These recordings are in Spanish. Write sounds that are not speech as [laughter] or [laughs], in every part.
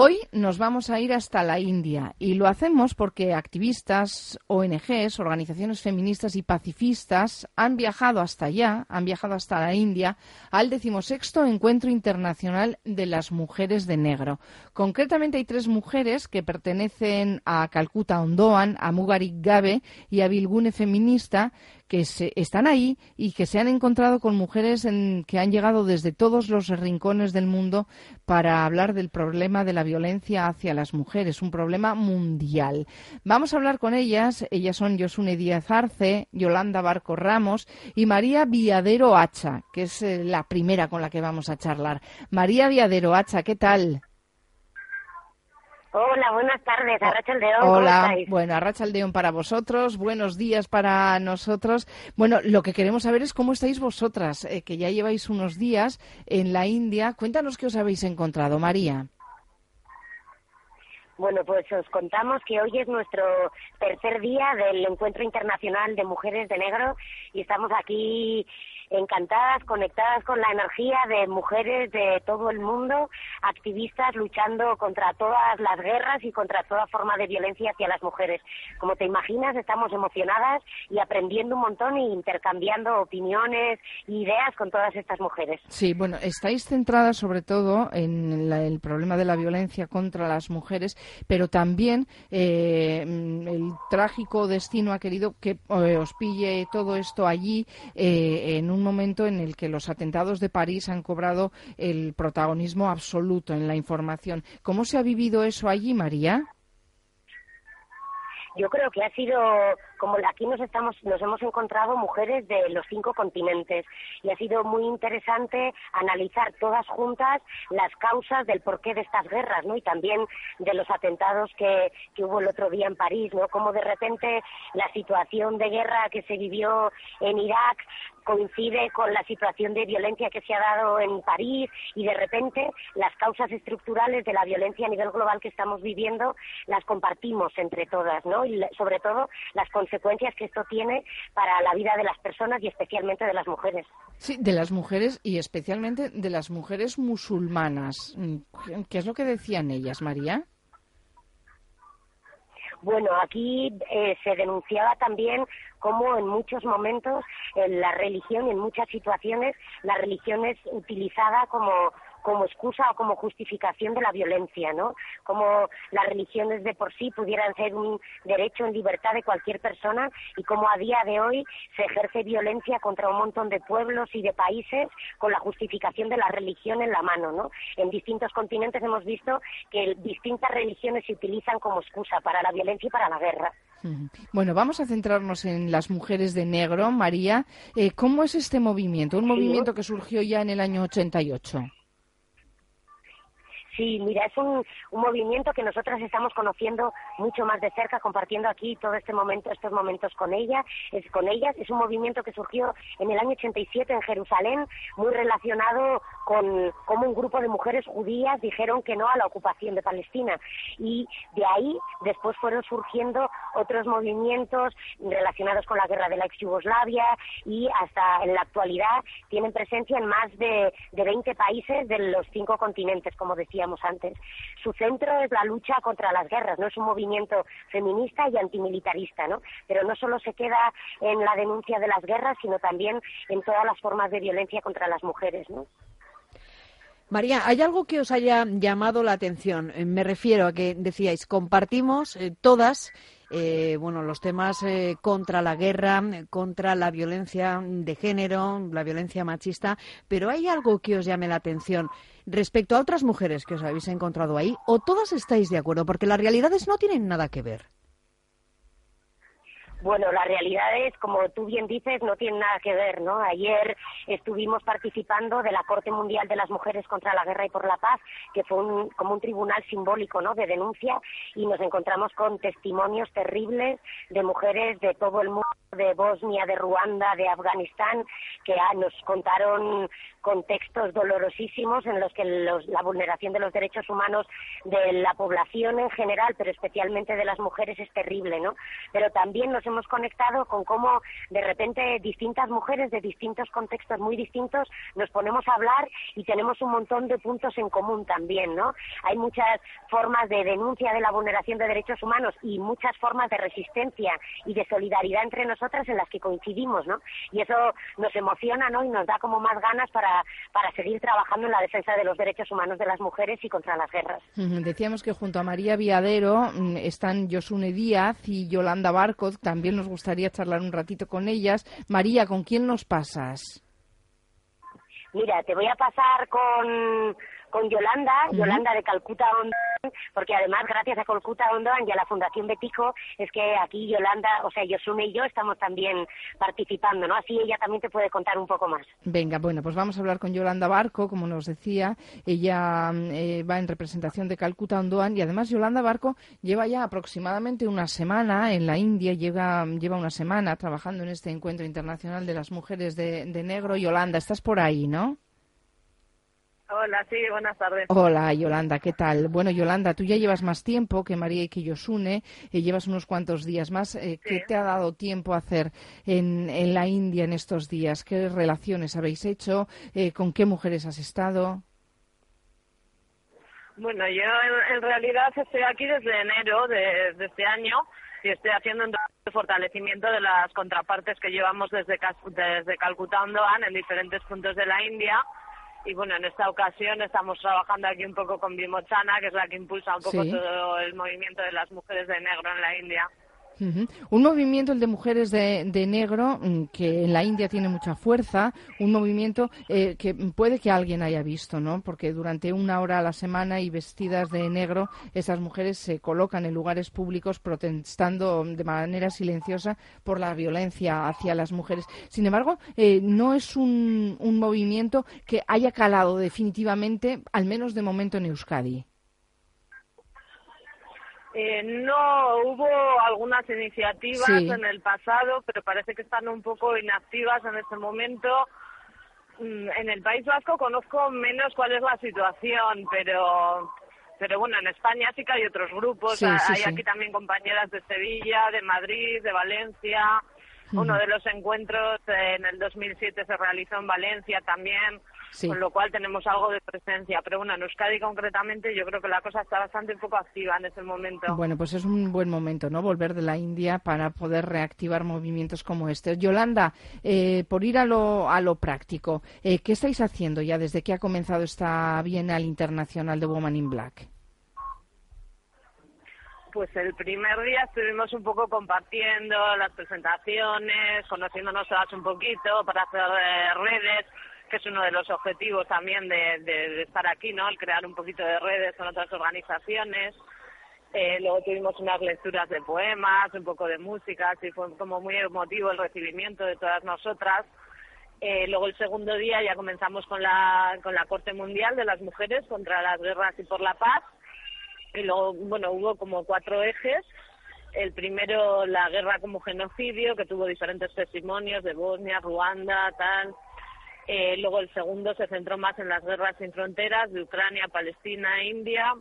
Hoy nos vamos a ir hasta la India y lo hacemos porque activistas, ONGs, organizaciones feministas y pacifistas han viajado hasta allá, han viajado hasta la India al decimosexto Encuentro Internacional de las Mujeres de Negro. Concretamente hay tres mujeres que pertenecen a Calcuta Ondoan, a Mugarik Gabe y a Bilgune Feminista que se, están ahí y que se han encontrado con mujeres que han llegado desde todos los rincones del mundo para hablar del problema de la violencia hacia las mujeres, un problema mundial. Vamos a hablar con ellas. Ellas son Josune Díaz Arce, Yolanda Barco Ramos y María Viadero Hacha, que es eh, la primera con la que vamos a charlar. María Viadero Hacha, ¿qué tal? Hola, buenas tardes, Arracha Aldeón. Hola, bueno, Arracha Aldeón para vosotros, buenos días para nosotros. Bueno, lo que queremos saber es cómo estáis vosotras, eh, que ya lleváis unos días en la India. Cuéntanos qué os habéis encontrado, María. Bueno, pues os contamos que hoy es nuestro tercer día del Encuentro Internacional de Mujeres de Negro y estamos aquí encantadas, conectadas con la energía de mujeres de todo el mundo, activistas luchando contra todas las guerras y contra toda forma de violencia hacia las mujeres. Como te imaginas, estamos emocionadas y aprendiendo un montón e intercambiando opiniones e ideas con todas estas mujeres. Sí, bueno, estáis centradas sobre todo en el problema de la violencia contra las mujeres, pero también eh, el trágico destino ha querido que eh, os pille todo esto allí eh, en un momento en el que los atentados de París han cobrado el protagonismo absoluto en la información. ¿Cómo se ha vivido eso allí, María? yo creo que ha sido como aquí nos estamos nos hemos encontrado mujeres de los cinco continentes. Y ha sido muy interesante analizar todas juntas las causas del porqué de estas guerras no y también de los atentados que, que hubo el otro día en París no como de repente la situación de guerra que se vivió en Irak coincide con la situación de violencia que se ha dado en París y de repente las causas estructurales de la violencia a nivel global que estamos viviendo las compartimos entre todas, ¿no? Y sobre todo las que esto tiene para la vida de las personas y especialmente de las mujeres. Sí, de las mujeres y especialmente de las mujeres musulmanas. ¿Qué es lo que decían ellas, María? Bueno, aquí eh, se denunciaba también cómo en muchos momentos en la religión y en muchas situaciones la religión es utilizada como como excusa o como justificación de la violencia, ¿no? Como las religiones de por sí pudieran ser un derecho en libertad de cualquier persona y como a día de hoy se ejerce violencia contra un montón de pueblos y de países con la justificación de la religión en la mano, ¿no? En distintos continentes hemos visto que distintas religiones se utilizan como excusa para la violencia y para la guerra. Bueno, vamos a centrarnos en las mujeres de negro. María, eh, ¿cómo es este movimiento? Un movimiento que surgió ya en el año 88. Sí, mira, es un, movimiento que nosotras estamos conociendo mucho más de cerca, compartiendo aquí todo este momento, estos momentos con ella, es con ellas. Es un movimiento que surgió en el año 87 en Jerusalén, muy relacionado con cómo un grupo de mujeres judías dijeron que no a la ocupación de Palestina. Y de ahí después fueron surgiendo otros movimientos relacionados con la guerra de la ex Yugoslavia y hasta en la actualidad tienen presencia en más de, de 20 países de los cinco continentes, como decía antes. Su centro es la lucha contra las guerras, no es un movimiento feminista y antimilitarista, ¿no? Pero no solo se queda en la denuncia de las guerras, sino también en todas las formas de violencia contra las mujeres, ¿no? María, ¿hay algo que os haya llamado la atención? Eh, me refiero a que decíais, compartimos eh, todas eh, bueno, los temas eh, contra la guerra, contra la violencia de género, la violencia machista, pero ¿hay algo que os llame la atención respecto a otras mujeres que os habéis encontrado ahí? ¿O todas estáis de acuerdo? Porque las realidades no tienen nada que ver. Bueno, la realidad es, como tú bien dices, no tiene nada que ver, ¿no? Ayer estuvimos participando de la Corte Mundial de las Mujeres contra la Guerra y por la Paz, que fue un, como un tribunal simbólico, ¿no? De denuncia y nos encontramos con testimonios terribles de mujeres de todo el mundo, de Bosnia, de Ruanda, de Afganistán, que ah, nos contaron contextos dolorosísimos en los que la vulneración de los derechos humanos de la población en general, pero especialmente de las mujeres, es terrible, ¿no? Pero también nos hemos conectado con cómo de repente distintas mujeres de distintos contextos muy distintos nos ponemos a hablar y tenemos un montón de puntos en común también, ¿no? Hay muchas formas de denuncia de la vulneración de derechos humanos y muchas formas de resistencia y de solidaridad entre nosotras en las que coincidimos, ¿no? Y eso nos emociona, ¿no? Y nos da como más ganas para, para seguir trabajando en la defensa de los derechos humanos de las mujeres y contra las guerras. Decíamos que junto a María Viadero mm, están Josune Díaz y Yolanda Barco. También nos gustaría charlar un ratito con ellas. María, ¿con quién nos pasas? Mira, te voy a pasar con con Yolanda, Yolanda de Calcuta Ondoan, porque además gracias a Calcuta Ondoan y a la Fundación Betico es que aquí Yolanda, o sea, Yosune y yo estamos también participando, ¿no? Así ella también te puede contar un poco más. Venga, bueno, pues vamos a hablar con Yolanda Barco, como nos decía, ella eh, va en representación de Calcuta Ondoan y además Yolanda Barco lleva ya aproximadamente una semana en la India, lleva, lleva una semana trabajando en este encuentro internacional de las mujeres de, de negro. Yolanda, estás por ahí, ¿no? Hola, sí, buenas tardes. Hola, Yolanda, ¿qué tal? Bueno, Yolanda, tú ya llevas más tiempo que María y que Yosune, eh, llevas unos cuantos días más. Eh, ¿Qué te ha dado tiempo a hacer en, en, la India en estos días? ¿Qué relaciones habéis hecho? Eh, ¿Con qué mujeres has estado? Bueno, yo en, realidad estoy aquí desde enero de, este año y estoy haciendo un fortalecimiento de las contrapartes que llevamos desde, desde Calcuta en diferentes puntos de la India y bueno, en esta ocasión estamos trabajando aquí un poco con Bimochana, que es la que impulsa un poco todo el movimiento de las mujeres de negro en la India. Un movimiento, el de mujeres de, negro, mm, que en la India tiene mucha fuerza, un movimiento eh, que puede que alguien haya visto, ¿no? Porque durante una hora a la semana y vestidas de negro, esas mujeres se colocan en lugares públicos protestando de manera silenciosa por la violencia hacia las mujeres. Sin embargo, eh, no es un, un movimiento que haya calado definitivamente, al menos de momento en Euskadi. Eh, no hubo algunas iniciativas en el pasado, pero parece que están un poco inactivas en este momento. Mm, en el País Vasco conozco menos cuál es la situación, pero pero bueno, en España sí que hay otros grupos. hay aquí también compañeras de Sevilla, de Madrid, de Valencia. Uno de los encuentros en el 2007 se realizó en Valencia también con lo cual tenemos algo de presencia. Pero bueno, en Euskadi concretamente yo creo que la cosa está bastante poco activa en ese momento. Bueno, pues es un buen momento, ¿no? Volver de la India para poder reactivar movimientos como este. Yolanda, eh, por ir a lo, a lo práctico, eh, ¿qué estáis haciendo ya desde que ha comenzado esta Bienal Internacional de Woman in Black? Pues el primer día estuvimos un poco compartiendo las presentaciones, conociéndonos todas un poquito para hacer eh, redes que es uno de los objetivos también de, estar aquí, ¿no? El crear un poquito de redes con otras organizaciones. Eh, luego tuvimos unas lecturas de poemas, un poco de música, así fue como muy emotivo el recibimiento de todas nosotras. Eh, luego el segundo día ya comenzamos con la, con la Corte Mundial de las Mujeres contra las Guerras y por la Paz. Y luego, bueno, hubo como cuatro ejes. El primero, la guerra como genocidio, que tuvo diferentes testimonios de Bosnia, Ruanda, tal. Eh, luego el segundo se centró más en las guerras sin fronteras de Ucrania, Palestina e India.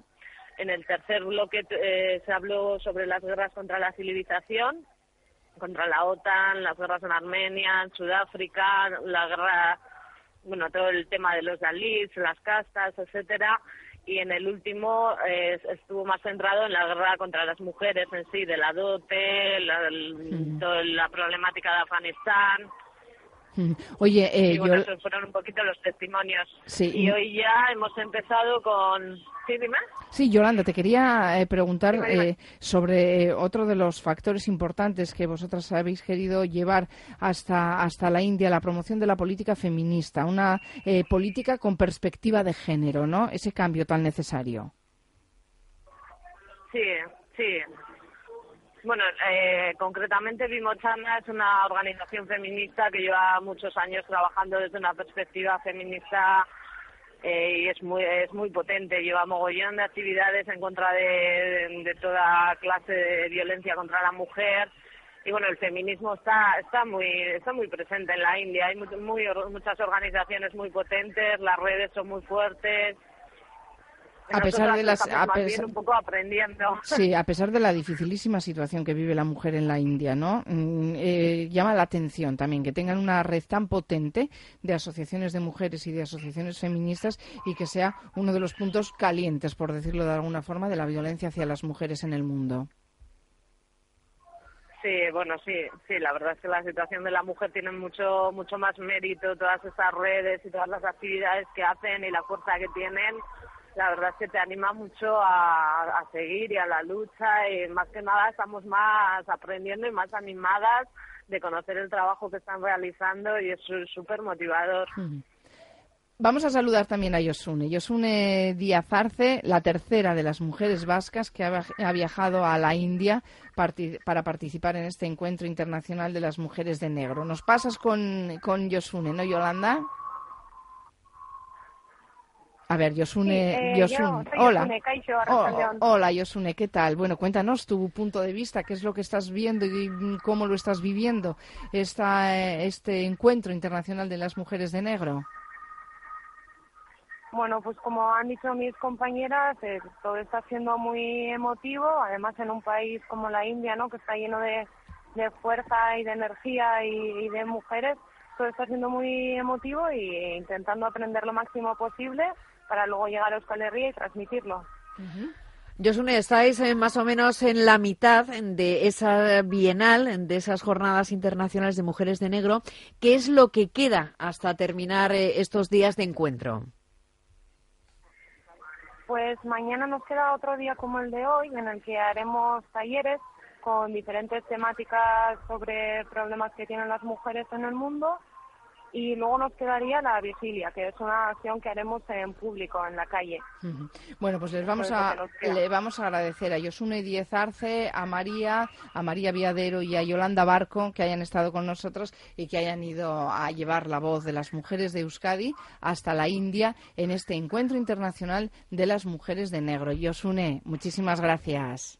En el tercer bloque eh, se habló sobre las guerras contra la civilización, contra la OTAN, las guerras en Armenia, en Sudáfrica, la guerra, bueno, todo el tema de los Dalits, las castas, etcétera. Y en el último eh, estuvo más centrado en la guerra contra las mujeres en sí, de la dote, la, toda la problemática de Afganistán. [laughs] Oye, eh, fueron un poquito los testimonios. Sí. Y hoy ya hemos empezado con... ¿Sí, dime? Sí, Yolanda, te quería eh, preguntar eh, sobre otro de los factores importantes que vosotras habéis querido llevar hasta, hasta la India, la promoción de la política feminista, una eh, política con perspectiva de género, ¿no? Ese cambio tan necesario. Sí, sí. Bueno, eh, concretamente Vimochana es una organización feminista que lleva muchos años trabajando desde una perspectiva feminista eh, y es muy es muy potente. Lleva mogollón de actividades en contra de, toda clase de violencia contra la mujer y bueno, el feminismo está está muy está muy presente en la India. Hay muy, muchas organizaciones muy potentes, las redes son muy fuertes. A pesar de las a un poco aprendiendo. [laughs] Sí, a pesar de la dificilísima situación que vive la mujer en la India, ¿no? Mm, eh, llama la atención también que tengan una red tan potente de asociaciones de mujeres y de asociaciones feministas y que sea uno de los puntos calientes, por decirlo de alguna forma, de la violencia hacia las mujeres en el mundo. Sí, bueno, sí, sí, la verdad es que la situación de la mujer tiene mucho, mucho más mérito, todas esas redes y todas las actividades que hacen y la fuerza que tienen, la verdad es que te anima mucho a, seguir y a la lucha y más que nada estamos más aprendiendo y más animadas de conocer el trabajo que están realizando y es súper motivador. Vamos a saludar también a Yosune. Yosune Díaz Arce, la tercera de las mujeres vascas que ha viajado a la India para participar en este encuentro internacional de las mujeres de negro. Nos pasas con, con Yosune, ¿no, Yolanda? A ver, Yosune, eh, Yosune. hola. Oh, hola, Yosune, ¿qué tal? Bueno, cuéntanos tu punto de vista, qué es lo que estás viendo y cómo lo estás viviendo esta, eh, este encuentro internacional de las mujeres de negro. Bueno, pues como han dicho mis compañeras, eh, todo está siendo muy emotivo, además en un país como la India, ¿no? que está lleno de, fuerza y de energía y, de mujeres, todo está siendo muy emotivo y intentando aprender lo máximo posible para luego llegar a Euskal Herria y transmitirlo. Josune, estáis eh, más o menos en la mitad de esa bienal, de esas jornadas internacionales de mujeres de negro. ¿Qué es lo que queda hasta terminar eh, estos días de encuentro? Pues mañana nos queda otro día como el de hoy, en el que haremos talleres con diferentes temáticas sobre problemas que tienen las mujeres en el mundo y luego nos quedaría la vigilia, que es una acción que haremos en público, en la calle. Bueno, pues les vamos a, le vamos a agradecer a Yosune Diez Arce, a María, a María Viadero y a Yolanda Barco que hayan estado con nosotros y que hayan ido a llevar la voz de las mujeres de Euskadi hasta la India en este encuentro internacional de las mujeres de negro. Yosune, muchísimas gracias.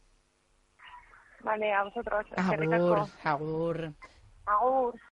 Vale, a vosotros. Agur, agur. Agur.